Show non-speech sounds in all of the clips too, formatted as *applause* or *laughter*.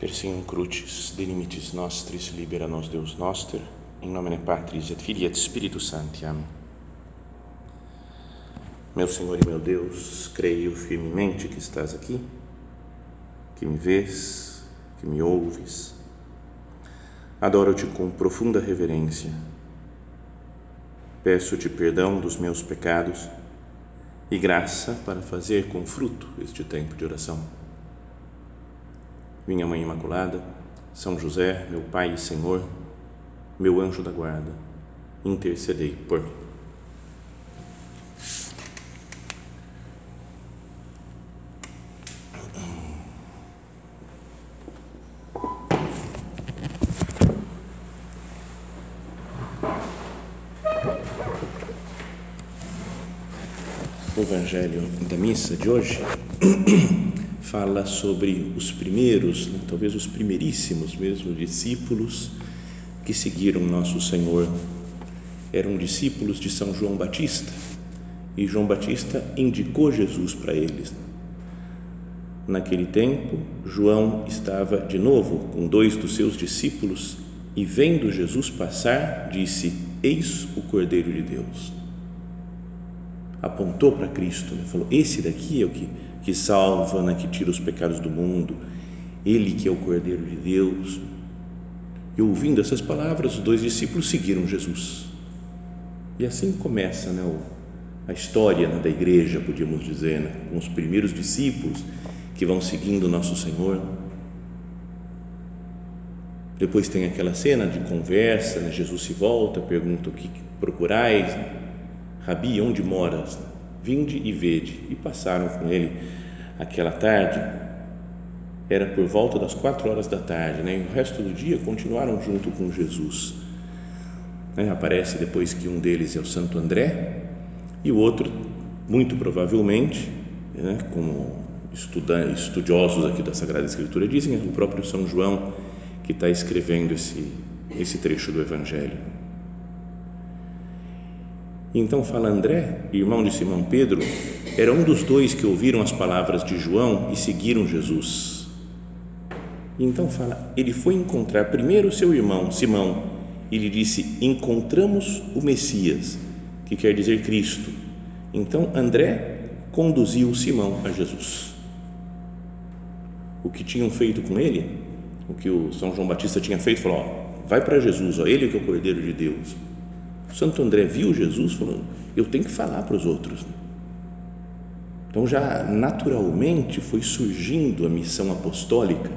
Persium crucis, de limites nostris, libera nos Deus noster, em nome Patris et Filii et Spiritus Sancti. Amém. Meu Senhor e meu Deus, creio firmemente que estás aqui, que me vês, que me ouves. Adoro-te com profunda reverência. Peço-te perdão dos meus pecados e graça para fazer com fruto este tempo de oração minha Mãe Imaculada, São José, meu Pai e Senhor, meu anjo da guarda, intercedei por mim. O Evangelho da missa de hoje fala sobre os primeiros, né, talvez os primeiríssimos mesmo discípulos que seguiram nosso Senhor. Eram discípulos de São João Batista e João Batista indicou Jesus para eles. Naquele tempo, João estava de novo com dois dos seus discípulos e, vendo Jesus passar, disse: Eis o Cordeiro de Deus. Apontou para Cristo, né? falou: Esse daqui é o que que salva, né, que tira os pecados do mundo, Ele que é o Cordeiro de Deus. E ouvindo essas palavras, os dois discípulos seguiram Jesus. E assim começa né, a história né, da igreja, podíamos dizer, né, com os primeiros discípulos que vão seguindo nosso Senhor. Depois tem aquela cena de conversa, né, Jesus se volta, pergunta o que procurais, né? Rabi, onde moras? Vinde e vede. E passaram com ele aquela tarde. Era por volta das quatro horas da tarde, né? E o resto do dia continuaram junto com Jesus. Né? Aparece depois que um deles é o Santo André e o outro, muito provavelmente, né? como estudiosos aqui da Sagrada Escritura dizem, é o próprio São João que está escrevendo esse, esse trecho do Evangelho. Então fala André, irmão de Simão Pedro, era um dos dois que ouviram as palavras de João e seguiram Jesus. Então fala, ele foi encontrar primeiro seu irmão Simão e lhe disse: Encontramos o Messias, que quer dizer Cristo. Então André conduziu Simão a Jesus. O que tinham feito com ele, o que o São João Batista tinha feito, falou: ó, vai para Jesus, ó, ele que é o Cordeiro de Deus Santo André viu Jesus falando: eu tenho que falar para os outros. Então já naturalmente foi surgindo a missão apostólica,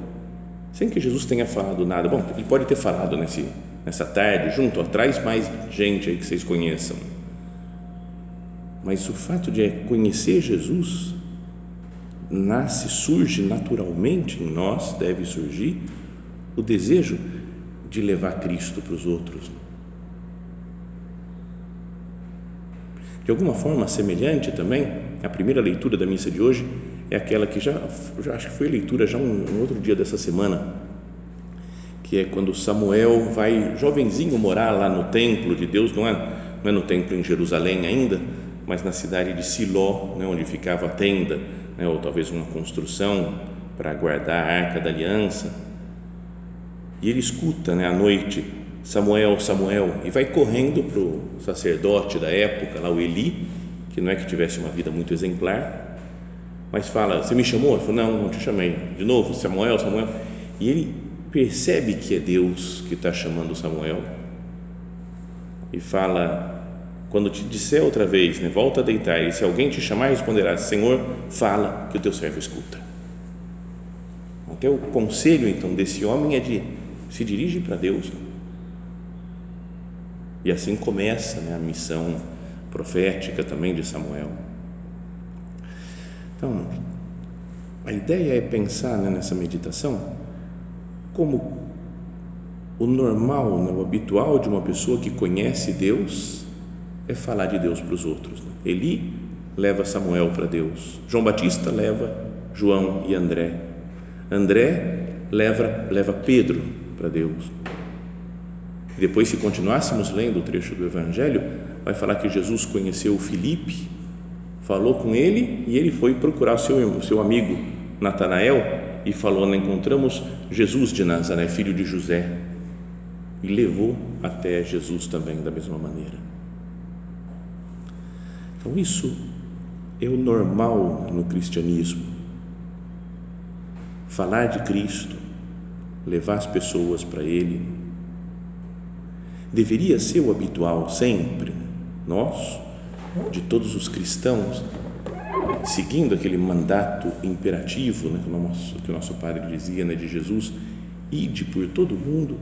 sem que Jesus tenha falado nada. Bom, ele pode ter falado nesse, nessa tarde, junto, atrás mais gente aí que vocês conheçam. Mas o fato de conhecer Jesus nasce, surge naturalmente em nós, deve surgir o desejo de levar Cristo para os outros. De alguma forma semelhante também, a primeira leitura da missa de hoje é aquela que já, já acho que foi leitura já um, um outro dia dessa semana, que é quando Samuel vai jovenzinho morar lá no templo de Deus, não é, não é no templo em Jerusalém ainda, mas na cidade de Siló, né, onde ficava a tenda, né, ou talvez uma construção para guardar a arca da aliança. E ele escuta né, à noite Samuel, Samuel, e vai correndo para o sacerdote da época, lá o Eli, que não é que tivesse uma vida muito exemplar, mas fala: Você me chamou? Ele falou: Não, não te chamei. De novo, Samuel, Samuel. E ele percebe que é Deus que está chamando Samuel e fala: Quando te disser outra vez, né, volta a deitar, e se alguém te chamar, responderá: Senhor, fala que o teu servo escuta. Até o conselho então desse homem é de se dirige para Deus. Né? E assim começa né, a missão profética também de Samuel. Então, a ideia é pensar né, nessa meditação como o normal, né, o habitual de uma pessoa que conhece Deus é falar de Deus para os outros. Né? Eli leva Samuel para Deus, João Batista leva João e André, André leva, leva Pedro para Deus. Depois, se continuássemos lendo o trecho do Evangelho, vai falar que Jesus conheceu Filipe, falou com ele e ele foi procurar o seu, seu amigo Natanael e falou: encontramos Jesus de Nazaré, filho de José, e levou até Jesus também da mesma maneira. Então, isso é o normal no cristianismo. Falar de Cristo, levar as pessoas para Ele, deveria ser o habitual sempre, nós, de todos os cristãos, seguindo aquele mandato imperativo né, que, o nosso, que o nosso Padre dizia né, de Jesus, ide por todo mundo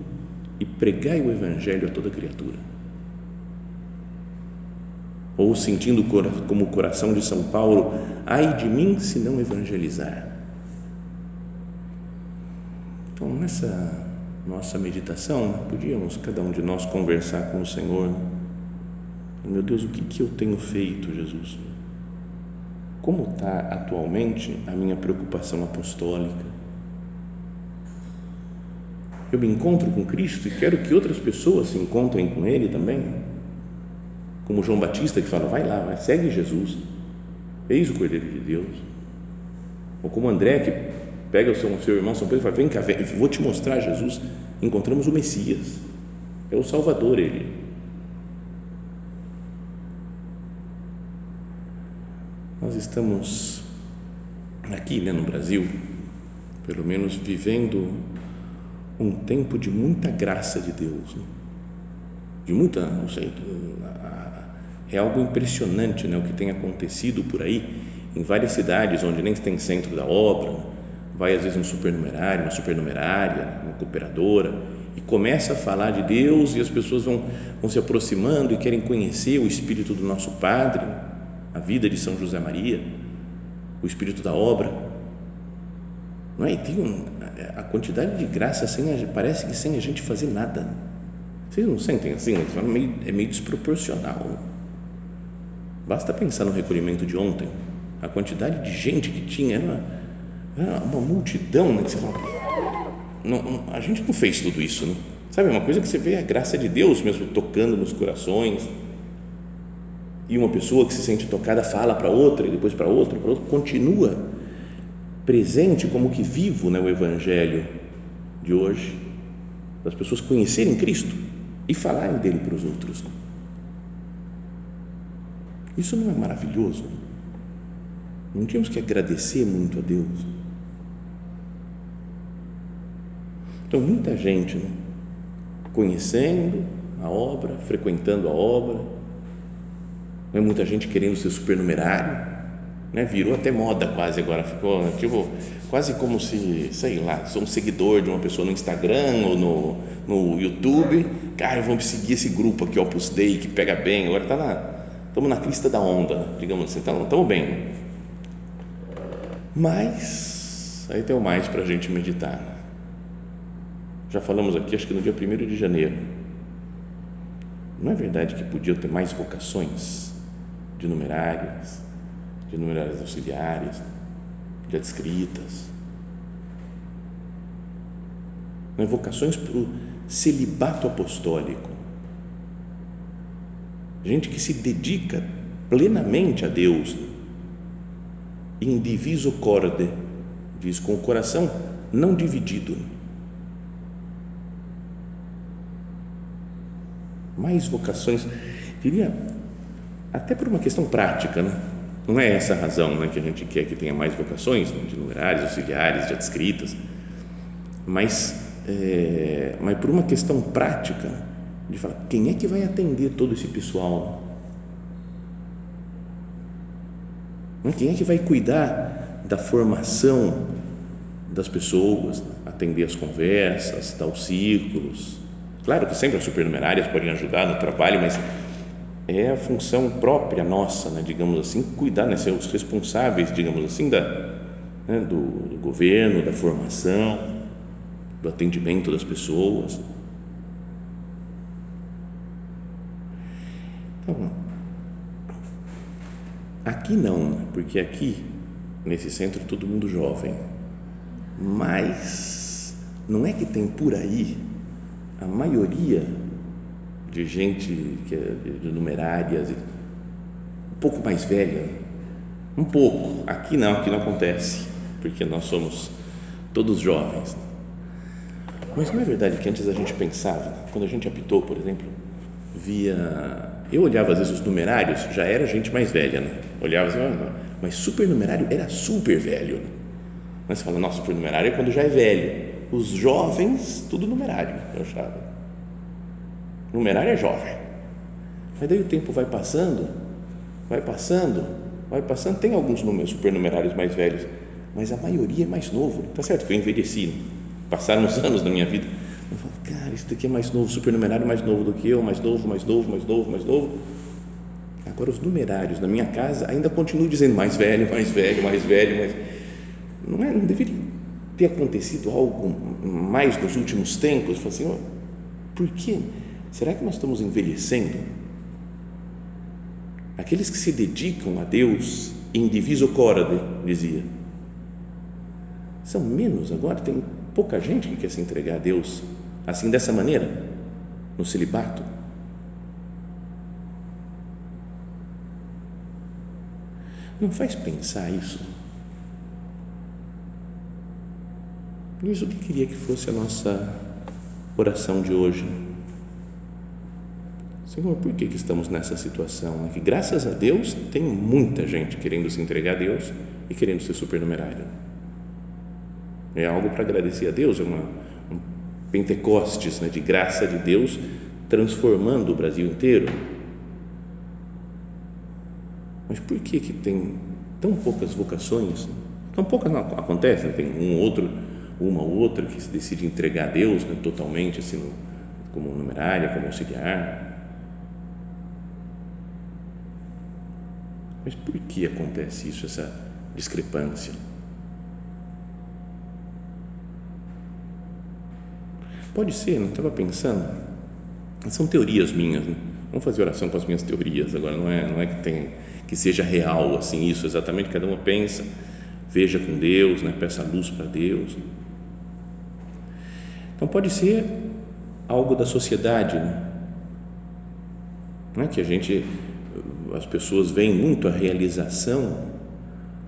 e pregai o Evangelho a toda criatura. Ou sentindo como o coração de São Paulo, ai de mim se não evangelizar. Então, nessa nossa meditação, podíamos cada um de nós conversar com o Senhor. Meu Deus, o que, que eu tenho feito, Jesus? Como está atualmente a minha preocupação apostólica? Eu me encontro com Cristo e quero que outras pessoas se encontrem com Ele também. Como João Batista que fala, vai lá, vai, segue Jesus. Eis o Cordeiro de Deus. Ou como André que pega o seu, seu irmão São Pedro e fala: Vem cá, vem, vou te mostrar Jesus. Encontramos o Messias, é o Salvador, ele. Nós estamos aqui né, no Brasil, pelo menos vivendo um tempo de muita graça de Deus, né? de muita, não sei, é algo impressionante né, o que tem acontecido por aí, em várias cidades onde nem tem centro da obra, vai às vezes um supernumerário, uma supernumerária, uma cooperadora e começa a falar de Deus e as pessoas vão, vão se aproximando e querem conhecer o espírito do nosso Padre, a vida de São José Maria, o espírito da obra. Não é? E tem um, a quantidade de graça sem a, parece que sem a gente fazer nada. Vocês não sentem assim? É meio, é meio desproporcional. Basta pensar no recolhimento de ontem. A quantidade de gente que tinha era ah, uma multidão, né? Que você fala, não, não, a gente não fez tudo isso, né? Sabe, é uma coisa que você vê a graça de Deus mesmo tocando nos corações. E uma pessoa que se sente tocada fala para outra, e depois para outra, para outra, continua presente como que vivo né, o Evangelho de hoje, das pessoas conhecerem Cristo e falarem dele para os outros. Isso não é maravilhoso? Não tínhamos que agradecer muito a Deus? Então, muita gente né, conhecendo a obra, frequentando a obra, né, muita gente querendo ser supernumerário, né, virou até moda quase agora, ficou tipo, quase como se, sei lá, sou um seguidor de uma pessoa no Instagram ou no, no YouTube, cara, vamos seguir esse grupo aqui, Opus Dei, que pega bem, agora está na, estamos na crista da onda, digamos assim, estamos tá, bem. Mas, aí tem o mais para a gente meditar já falamos aqui, acho que no dia 1 de janeiro. Não é verdade que podiam ter mais vocações de numerárias, de numerárias auxiliares, de adscritas? Não é vocações para o celibato apostólico. Gente que se dedica plenamente a Deus, indiviso corde, diz, com o coração não dividido mais vocações, diria, até por uma questão prática, né? Não é essa a razão né, que a gente quer que tenha mais vocações, né, de numerários, auxiliares, de adscritas, mas, é, mas por uma questão prática, de falar, quem é que vai atender todo esse pessoal? Quem é que vai cuidar da formação das pessoas, atender as conversas, dar os círculos, Claro que sempre as supernumerárias podem ajudar no trabalho, mas é a função própria nossa, né, digamos assim, cuidar, né, ser os responsáveis, digamos assim, da, né, do, do governo, da formação, do atendimento das pessoas. Então, aqui não, né, porque aqui, nesse centro, todo mundo jovem, mas não é que tem por aí a maioria de gente que é de numerárias, um pouco mais velha, um pouco. Aqui não, aqui não acontece, porque nós somos todos jovens. Mas não é verdade que antes a gente pensava, quando a gente apitou, por exemplo, via. Eu olhava às vezes os numerários, já era gente mais velha, né? Olhava assim, ah, mas supernumerário era super velho. Mas você fala, nossa, supernumerário é quando já é velho. Os jovens, tudo numerário, eu achava. Numerário é jovem. Mas daí o tempo vai passando, vai passando, vai passando. Tem alguns números supernumerários mais velhos, mas a maioria é mais novo. Tá certo que eu envelheci, passaram os anos da minha vida. Eu falo, cara, isso daqui é mais novo, supernumerário mais novo do que eu, mais novo, mais novo, mais novo, mais novo. Agora os numerários na minha casa ainda continuam dizendo mais velho, mais velho, mais velho, mais não é, não deveria ter acontecido algo mais nos últimos tempos? Falo assim, por quê? Será que nós estamos envelhecendo? Aqueles que se dedicam a Deus, indiviso corade, dizia, são menos agora, tem pouca gente que quer se entregar a Deus assim dessa maneira, no celibato. Não faz pensar isso? Isso que queria que fosse a nossa oração de hoje. Senhor, por que, que estamos nessa situação? É que graças a Deus tem muita gente querendo se entregar a Deus e querendo ser supernumerário. É algo para agradecer a Deus, é uma, um Pentecostes né, de graça de Deus transformando o Brasil inteiro. Mas por que, que tem tão poucas vocações? Tão poucas não acontecem, tem um outro, uma ou outra que se decide entregar a Deus né, totalmente, assim, no, como numerária, como auxiliar. Mas por que acontece isso, essa discrepância? Pode ser, não estava pensando. São teorias minhas. Né? Vamos fazer oração com as minhas teorias agora. Não é, não é que tem que seja real assim isso exatamente. Cada uma pensa, veja com Deus, né? Peça luz para Deus. Então pode ser algo da sociedade, né? Não é que a gente, as pessoas veem muito a realização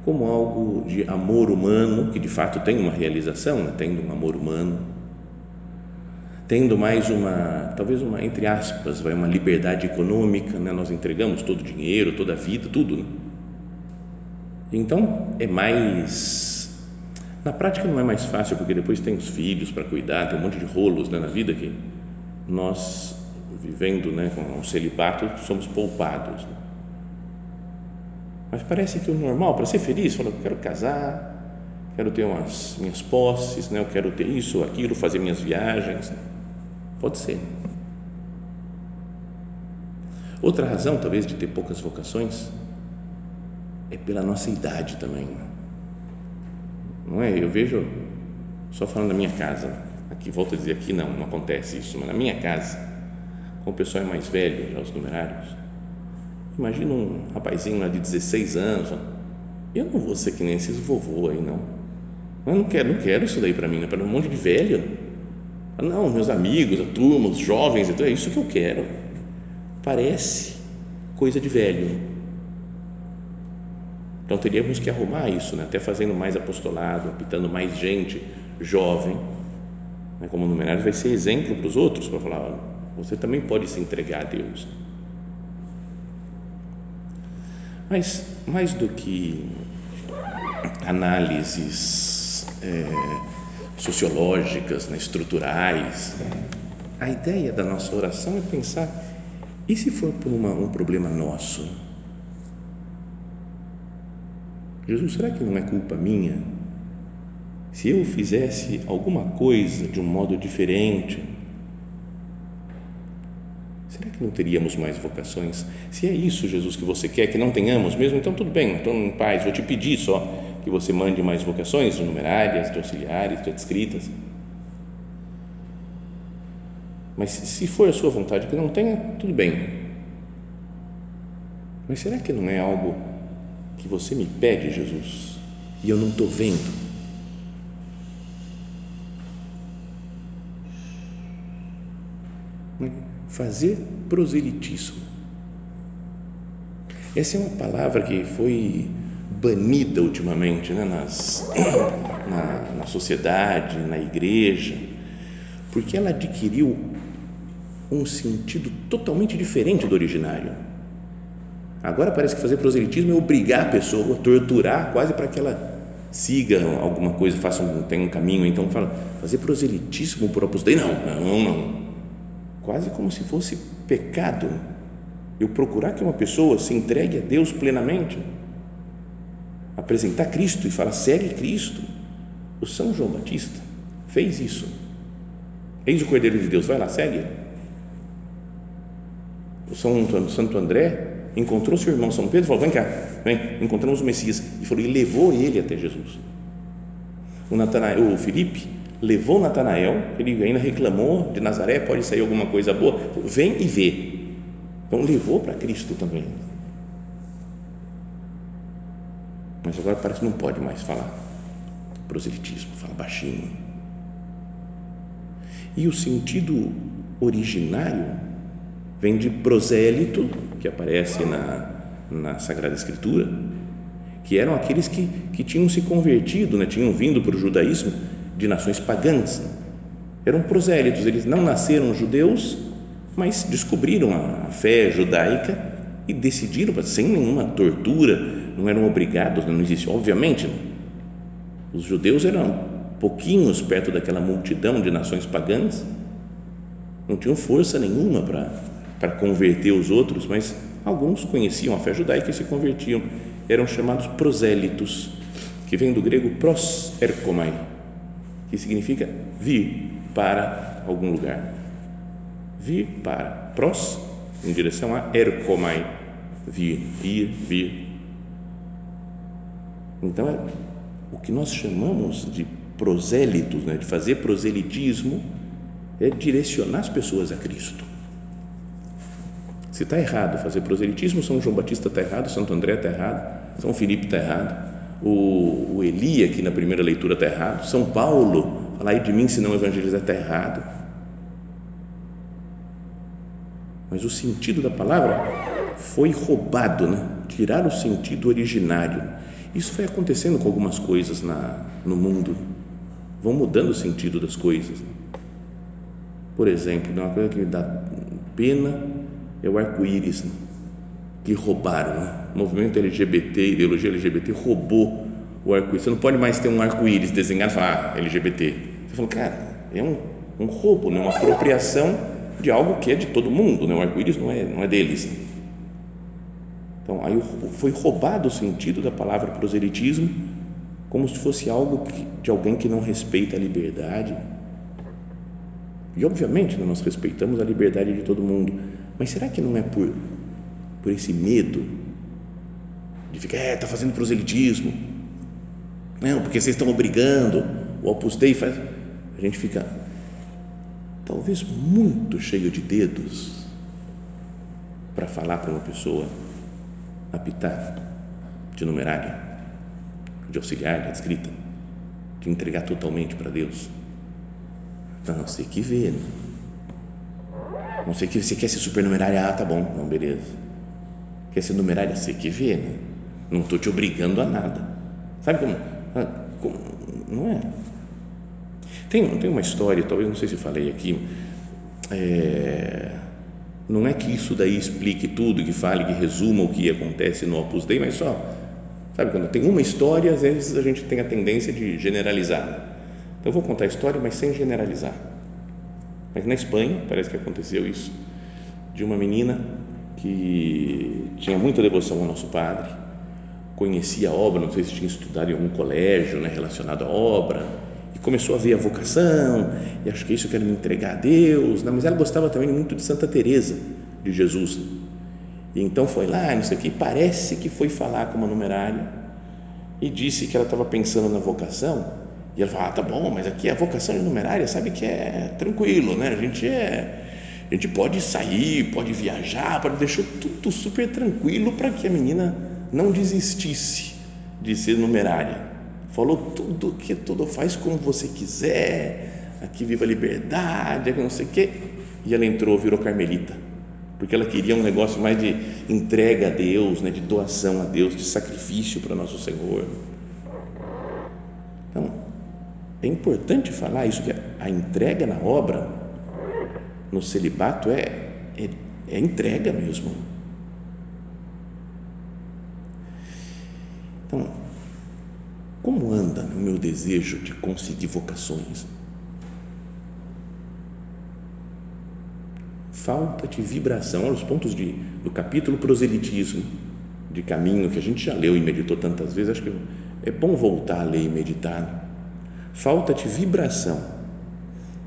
como algo de amor humano, que de fato tem uma realização, né? tendo um amor humano tendo mais uma, talvez uma, entre aspas, vai uma liberdade econômica, né? nós entregamos todo o dinheiro, toda a vida, tudo. Né? Então, é mais, na prática não é mais fácil, porque depois tem os filhos para cuidar, tem um monte de rolos né, na vida que nós, vivendo né, com um celibato, somos poupados. Né? Mas parece que o normal, para ser feliz, fala, eu quero casar, quero ter umas minhas posses, né? eu quero ter isso, aquilo, fazer minhas viagens. Né? Pode ser. Outra razão, talvez, de ter poucas vocações é pela nossa idade também. Não é? Eu vejo, só falando da minha casa, aqui, volto a dizer, aqui não, não acontece isso, mas na minha casa, como o pessoal é mais velho, já os numerários, imagina um rapazinho lá de 16 anos, eu não vou ser que nem esses vovô aí, não. Eu não quero, não quero isso daí para mim, né? para um monte de velho não, meus amigos, a turma, os jovens, então é isso que eu quero. Parece coisa de velho. Então teríamos que arrumar isso, né? até fazendo mais apostolado, apitando mais gente jovem, né? como numerário, vai ser exemplo para os outros, para falar: olha, você também pode se entregar a Deus. Mas mais do que análises é, sociológicas, né, estruturais. A ideia da nossa oração é pensar: e se for por uma, um problema nosso? Jesus, será que não é culpa minha? Se eu fizesse alguma coisa de um modo diferente, será que não teríamos mais vocações? Se é isso, Jesus, que você quer que não tenhamos mesmo, então tudo bem, então em paz, vou te pedir só que você mande mais vocações de numerárias, de auxiliares, de adscritas. Mas se for a sua vontade que não tenha, tudo bem. Mas será que não é algo que você me pede, Jesus, e eu não estou vendo? Fazer proselitismo. Essa é uma palavra que foi banida ultimamente né, nas, *coughs* na, na sociedade, na igreja, porque ela adquiriu um sentido totalmente diferente do originário. Agora parece que fazer proselitismo é obrigar a pessoa, torturar quase para que ela siga alguma coisa, faça um, tenha um caminho. Então fala, fazer proselitismo por opus não, não, não. Quase como se fosse pecado eu procurar que uma pessoa se entregue a Deus plenamente, apresentar Cristo e falar, segue Cristo. O São João Batista fez isso. Eis o Cordeiro de Deus, vai lá, segue. O São Santo André encontrou seu irmão São Pedro e falou: Vem cá, vem, encontramos o Messias. E falou: E levou ele até Jesus. O, Natanael, o Felipe levou Natanael, ele ainda reclamou de Nazaré, pode sair alguma coisa boa. Vem e vê. Então levou para Cristo também. Mas agora parece que não pode mais falar proselitismo, fala baixinho. E o sentido originário vem de prosélito, que aparece na, na Sagrada Escritura, que eram aqueles que, que tinham se convertido, né, tinham vindo para o judaísmo de nações pagãs. Eram prosélitos, eles não nasceram judeus, mas descobriram a fé judaica e decidiram, sem nenhuma tortura, não eram obrigados, não existe, obviamente, os judeus eram pouquinhos perto daquela multidão de nações pagãs, não tinham força nenhuma para para converter os outros, mas alguns conheciam a fé judaica e se convertiam. Eram chamados prosélitos, que vem do grego pros erkomai, que significa vir para algum lugar. Vir para. Pros, em direção a erkomai, vir, ir, vir. Então, é o que nós chamamos de prosélitos, né, de fazer proselitismo, é direcionar as pessoas a Cristo se está errado fazer proselitismo, São João Batista está errado, Santo André está errado, São Felipe está errado, o, o Eli aqui na primeira leitura está errado, São Paulo, falar de mim se não evangelizar está errado. Mas o sentido da palavra foi roubado, né? tirar o sentido originário. Isso foi acontecendo com algumas coisas na, no mundo, vão mudando o sentido das coisas. Por exemplo, uma coisa que me dá pena é o arco-íris né? que roubaram. Né? O movimento LGBT, ideologia LGBT roubou o arco-íris. Você não pode mais ter um arco-íris desenhado e falar ah, LGBT. Você falou, cara, é um, um roubo, né? uma apropriação de algo que é de todo mundo. Né? O arco-íris não é, não é deles. Então, aí foi roubado o sentido da palavra proselitismo como se fosse algo que, de alguém que não respeita a liberdade. E, obviamente, nós respeitamos a liberdade de todo mundo, mas será que não é por, por esse medo de ficar, é, está fazendo proselitismo? Não, porque vocês estão obrigando, o Opus Dei faz. A gente fica talvez muito cheio de dedos para falar para uma pessoa apitar de numerária, de auxiliar, de escrita, de entregar totalmente para Deus. Não, sei que ver, né? Não sei que você quer ser supernumerária, ah, tá bom, não, beleza. Quer ser numerária, você que vê, né? Não estou te obrigando a nada. Sabe como, ah, como? Não é? Tem, tem uma história, talvez não sei se falei aqui, é, não é que isso daí explique tudo, que fale, que resuma o que acontece no Opus Dei, mas só, sabe, quando tem uma história, às vezes a gente tem a tendência de generalizar. Então, eu vou contar a história, mas sem generalizar. Mas na Espanha, parece que aconteceu isso, de uma menina que tinha muita devoção ao nosso padre, conhecia a obra, não sei se tinha estudado em algum colégio né, relacionado à obra, e começou a ver a vocação, e acho que isso eu quero me entregar a Deus, né, mas ela gostava também muito de Santa Teresa de Jesus. E então foi lá, não sei o que, parece que foi falar com uma numerária e disse que ela estava pensando na vocação e ela fala, ah, tá bom, mas aqui a vocação numerária sabe que é tranquilo, né? A gente é, a gente pode sair, pode viajar, pode deixar tudo super tranquilo para que a menina não desistisse de ser numerária. Falou tudo que tudo faz como você quiser, aqui viva a liberdade, não sei o quê. E ela entrou, virou carmelita, porque ela queria um negócio mais de entrega a Deus, né, de doação a Deus, de sacrifício para nosso Senhor. É importante falar isso, que a entrega na obra, no celibato, é, é, é entrega mesmo. Então, como anda o meu desejo de conseguir vocações? Falta de vibração. Olha os pontos de, do capítulo proselitismo, de caminho, que a gente já leu e meditou tantas vezes, acho que é bom voltar a ler e meditar. Falta de vibração.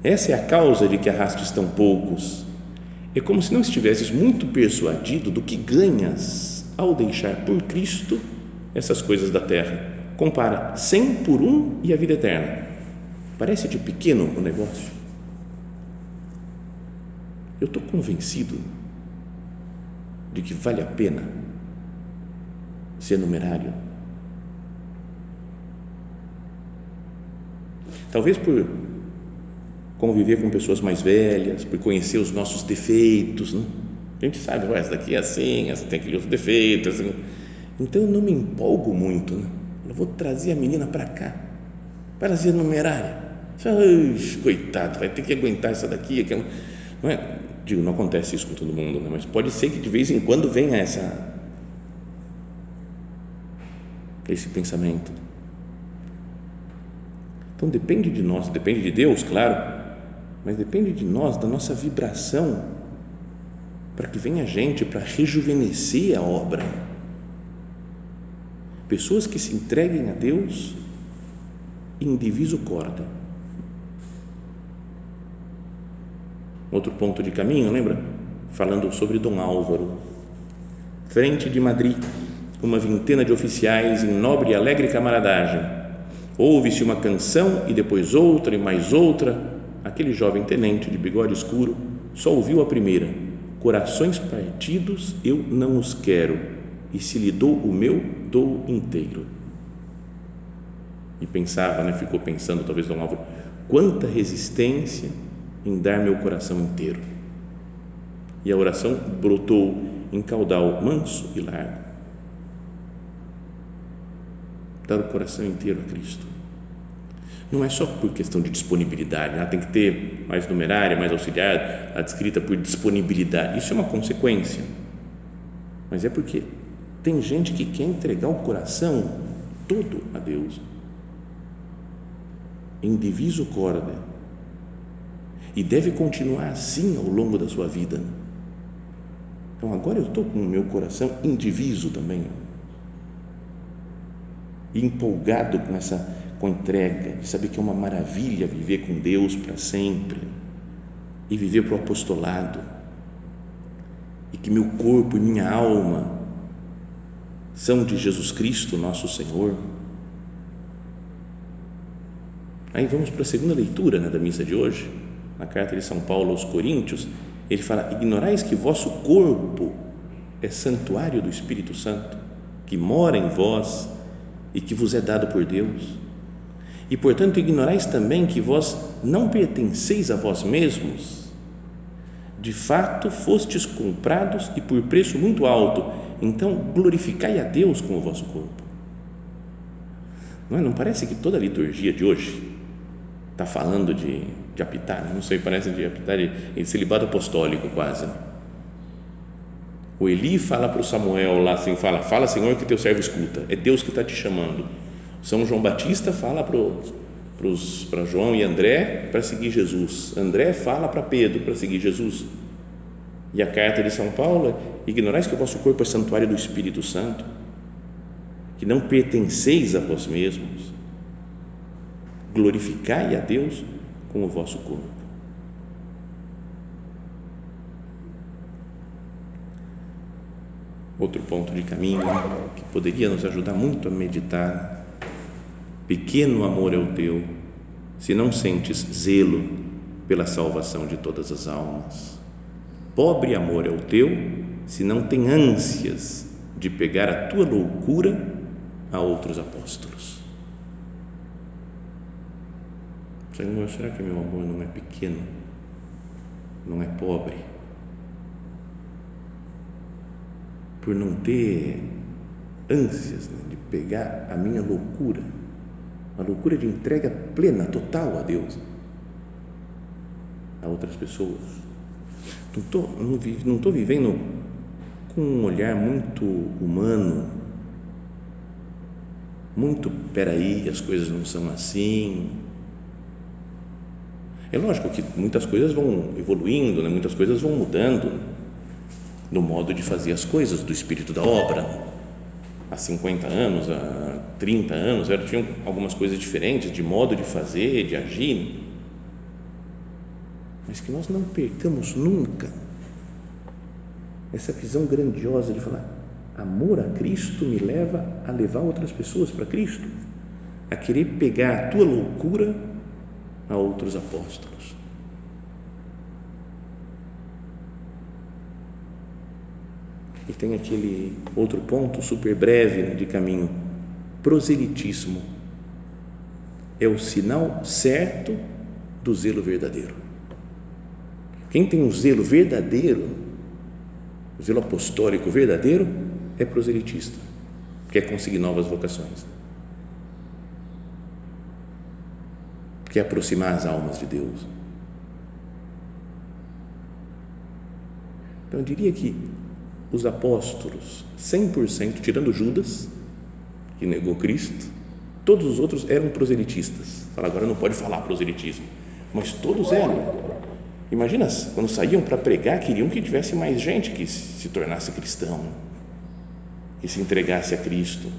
Essa é a causa de que arrastes tão poucos. É como se não estivesses muito persuadido do que ganhas ao deixar por Cristo essas coisas da terra. Compara 100 por um e a vida eterna. Parece de pequeno o negócio. Eu estou convencido de que vale a pena ser numerário Talvez por conviver com pessoas mais velhas, por conhecer os nossos defeitos, né? A gente sabe, essa daqui é assim, essa tem aquele outro defeito. Assim. Então eu não me empolgo muito, né? Eu vou trazer a menina para cá, para ser numerária. Coitado, vai ter que aguentar essa daqui. Aquela. Não é? Digo, não acontece isso com todo mundo, né? mas pode ser que de vez em quando venha essa, esse pensamento. Então depende de nós, depende de Deus, claro, mas depende de nós, da nossa vibração, para que venha gente para rejuvenescer a obra. Pessoas que se entreguem a Deus em diviso corda. Outro ponto de caminho, lembra? Falando sobre Dom Álvaro. Frente de Madrid, uma vintena de oficiais em nobre e alegre camaradagem Ouve-se uma canção e depois outra e mais outra. Aquele jovem tenente de bigode escuro só ouviu a primeira: Corações partidos eu não os quero, e se lhe dou o meu, dou inteiro. E pensava, né, ficou pensando, talvez Dom Álvaro, quanta resistência em dar meu coração inteiro. E a oração brotou em caudal manso e largo dar o coração inteiro a Cristo. Não é só por questão de disponibilidade, né? tem que ter mais numerária, mais auxiliar, descrita por disponibilidade. Isso é uma consequência, mas é porque tem gente que quer entregar o coração todo a Deus, em diviso corda, e deve continuar assim ao longo da sua vida. Então agora eu estou com o meu coração indiviso também empolgado com essa com entrega, de saber que é uma maravilha viver com Deus para sempre e viver para o apostolado e que meu corpo e minha alma são de Jesus Cristo, nosso Senhor. Aí vamos para a segunda leitura né, da missa de hoje, na carta de São Paulo aos Coríntios, ele fala: Ignorais que vosso corpo é santuário do Espírito Santo, que mora em vós e que vos é dado por Deus. E portanto ignorais também que vós não pertenceis a vós mesmos. De fato, fostes comprados e por preço muito alto. Então, glorificai a Deus com o vosso corpo. Não, é? não parece que toda a liturgia de hoje está falando de, de apitar? Não sei, parece de apitar de, celibato apostólico quase. O Eli fala para o Samuel lá assim, fala, fala Senhor que teu servo escuta, é Deus que está te chamando. São João Batista fala para João e André para seguir Jesus. André fala para Pedro para seguir Jesus. E a carta de São Paulo é, ignorais que o vosso corpo é santuário do Espírito Santo, que não pertenceis a vós mesmos. Glorificai a Deus com o vosso corpo. Outro ponto de caminho que poderia nos ajudar muito a meditar. Pequeno amor é o teu, se não sentes zelo pela salvação de todas as almas. Pobre amor é o teu, se não tem ânsias de pegar a tua loucura a outros apóstolos. Senhor, será que meu amor não é pequeno? Não é pobre? Por não ter ânsias né, de pegar a minha loucura, a loucura de entrega plena, total a Deus, a outras pessoas. Não estou não, não tô vivendo com um olhar muito humano, muito, peraí, as coisas não são assim. É lógico que muitas coisas vão evoluindo, né? muitas coisas vão mudando no modo de fazer as coisas, do espírito da obra. Há 50 anos, há 30 anos, era, tinham algumas coisas diferentes de modo de fazer, de agir. Mas que nós não percamos nunca essa visão grandiosa de falar: amor a Cristo me leva a levar outras pessoas para Cristo, a querer pegar a tua loucura a outros apóstolos. E tem aquele outro ponto super breve de caminho: proselitismo é o sinal certo do zelo verdadeiro. Quem tem um zelo verdadeiro, o zelo apostólico verdadeiro, é proselitista, quer conseguir novas vocações, quer aproximar as almas de Deus. Então, eu diria que os apóstolos, 100%, tirando Judas, que negou Cristo, todos os outros eram proselitistas. Fala, agora não pode falar proselitismo, mas todos eram. Imagina, quando saíam para pregar, queriam que tivesse mais gente que se tornasse cristão, que se entregasse a Cristo.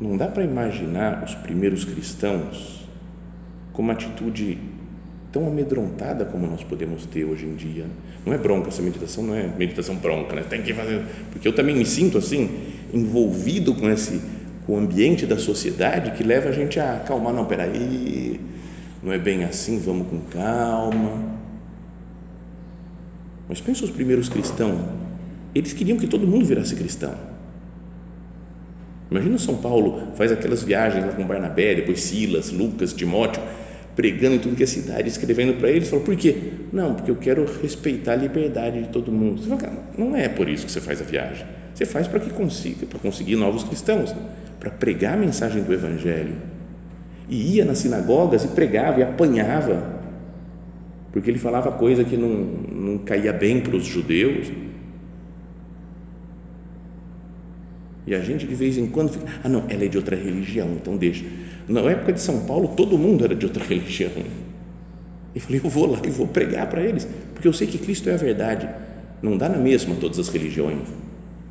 Não dá para imaginar os primeiros cristãos com uma atitude tão amedrontada como nós podemos ter hoje em dia. Não é bronca, essa meditação não é meditação bronca, né? tem que fazer, porque eu também me sinto assim, envolvido com esse com o ambiente da sociedade que leva a gente a acalmar, não, peraí, não é bem assim, vamos com calma. Mas pensa os primeiros cristãos, eles queriam que todo mundo virasse cristão. Imagina São Paulo faz aquelas viagens lá com Barnabé, depois Silas, Lucas, Timóteo, pregando em tudo que é cidade, escrevendo para eles, falou, por quê? Não, porque eu quero respeitar a liberdade de todo mundo. Você fala, não é por isso que você faz a viagem. Você faz para que consiga, para conseguir novos cristãos, para pregar a mensagem do Evangelho. E ia nas sinagogas e pregava e apanhava, porque ele falava coisa que não, não caía bem para os judeus. E a gente de vez em quando fica, ah não, ela é de outra religião, então deixa na época de São Paulo, todo mundo era de outra *laughs* religião. E falei, eu vou lá e vou pregar para eles, porque eu sei que Cristo é a verdade. Não dá na mesma todas as religiões.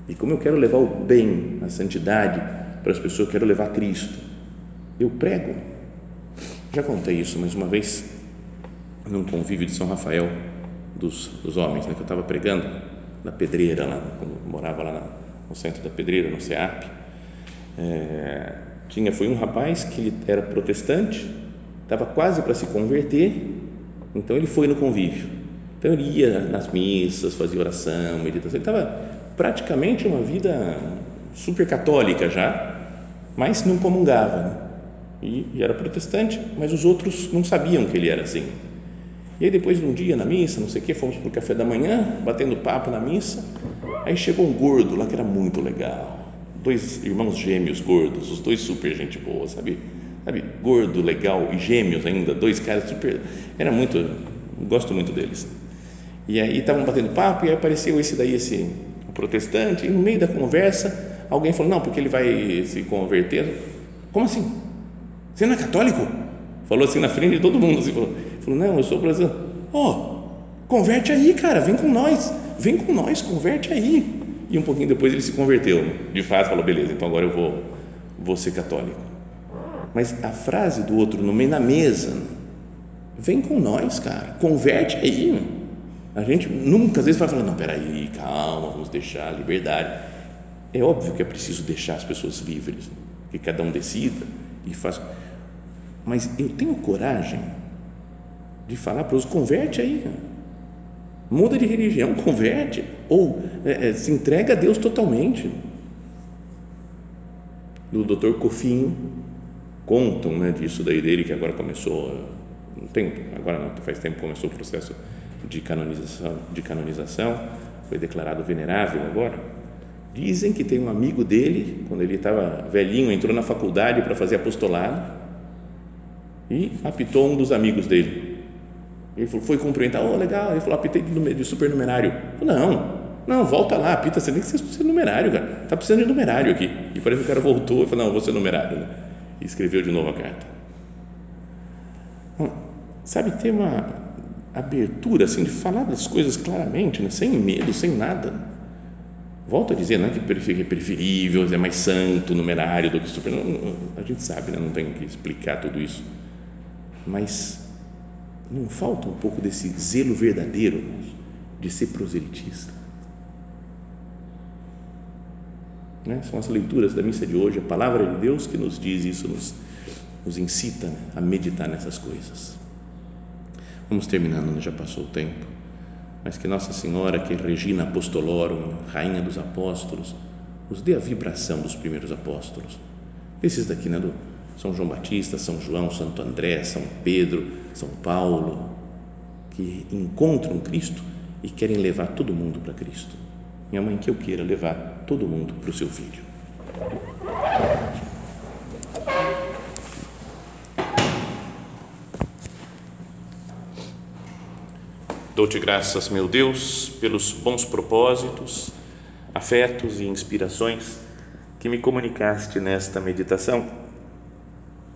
E como eu quero levar o bem, a santidade para as pessoas, eu quero levar Cristo. Eu prego. Já contei isso mais uma vez num convívio de São Rafael dos, dos homens, né, que eu estava pregando na Pedreira, lá, quando morava lá no centro da Pedreira, no CEAP. É, tinha foi um rapaz que era protestante, estava quase para se converter, então ele foi no convívio. Então ele ia nas missas, fazia oração, meditação. Ele estava praticamente uma vida super católica já, mas não comungava. Né? E, e, era protestante, mas os outros não sabiam que ele era assim. E aí depois de um dia na missa, não sei o que, fomos para o café da manhã, batendo papo na missa, aí chegou um gordo lá que era muito legal dois irmãos gêmeos gordos, os dois super gente boa, sabe? Sabe, gordo, legal e gêmeos ainda, dois caras super. Era muito, gosto muito deles. E aí estavam batendo papo e aí apareceu esse daí, esse protestante, e no meio da conversa, alguém falou: Não, porque ele vai se converter. Como assim? Você não é católico? Falou assim na frente de todo mundo. Assim, falou, falou: Não, eu sou brasileiro. Ó, oh, converte aí, cara, vem com nós, vem com nós, converte aí. E um pouquinho depois ele se converteu. De fato, falou: beleza, então agora eu vou, vou ser católico. Mas a frase do outro no meio na mesa, vem com nós, cara, converte aí. A gente nunca, às vezes, vai falar: não, peraí, calma, vamos deixar a liberdade. É óbvio que é preciso deixar as pessoas livres, que cada um decida e faça. Mas eu tenho coragem de falar para os converte aí, cara muda de religião, *laughs* converte, ou é, é, se entrega a Deus totalmente. Do Dr. Cofinho, contam né, disso daí dele, que agora começou, não tem, agora não, faz tempo começou o processo de canonização, de canonização foi declarado venerável agora. Dizem que tem um amigo dele, quando ele estava velhinho, entrou na faculdade para fazer apostolado e apitou um dos amigos dele. Ele falou, foi cumprimentar, oh, legal. Ele falou, apitei de, de supernumerário. Falei, não, não, volta lá, apita, você tem que ser numerário, cara. Está precisando de numerário aqui. E parece que o cara voltou e falou, não, vou ser numerário. Né? E escreveu de novo a carta. Sabe, ter uma abertura, assim, de falar das coisas claramente, né? sem medo, sem nada. Volto a dizer, não é que é preferível, é mais santo, numerário do que super. A gente sabe, né? não tem que explicar tudo isso. Mas não falta um pouco desse zelo verdadeiro de ser proselitista Né? São as leituras da missa de hoje, a palavra de Deus que nos diz isso, nos, nos incita né, a meditar nessas coisas. Vamos terminando, né? já passou o tempo, mas que Nossa Senhora, que Regina Apostolorum, Rainha dos Apóstolos, nos dê a vibração dos primeiros apóstolos. Esses daqui, né, do São João Batista, São João, Santo André, São Pedro, São Paulo, que encontram Cristo e querem levar todo mundo para Cristo. Minha mãe, que eu queira levar todo mundo para o seu filho. Dou-te graças, meu Deus, pelos bons propósitos, afetos e inspirações que me comunicaste nesta meditação.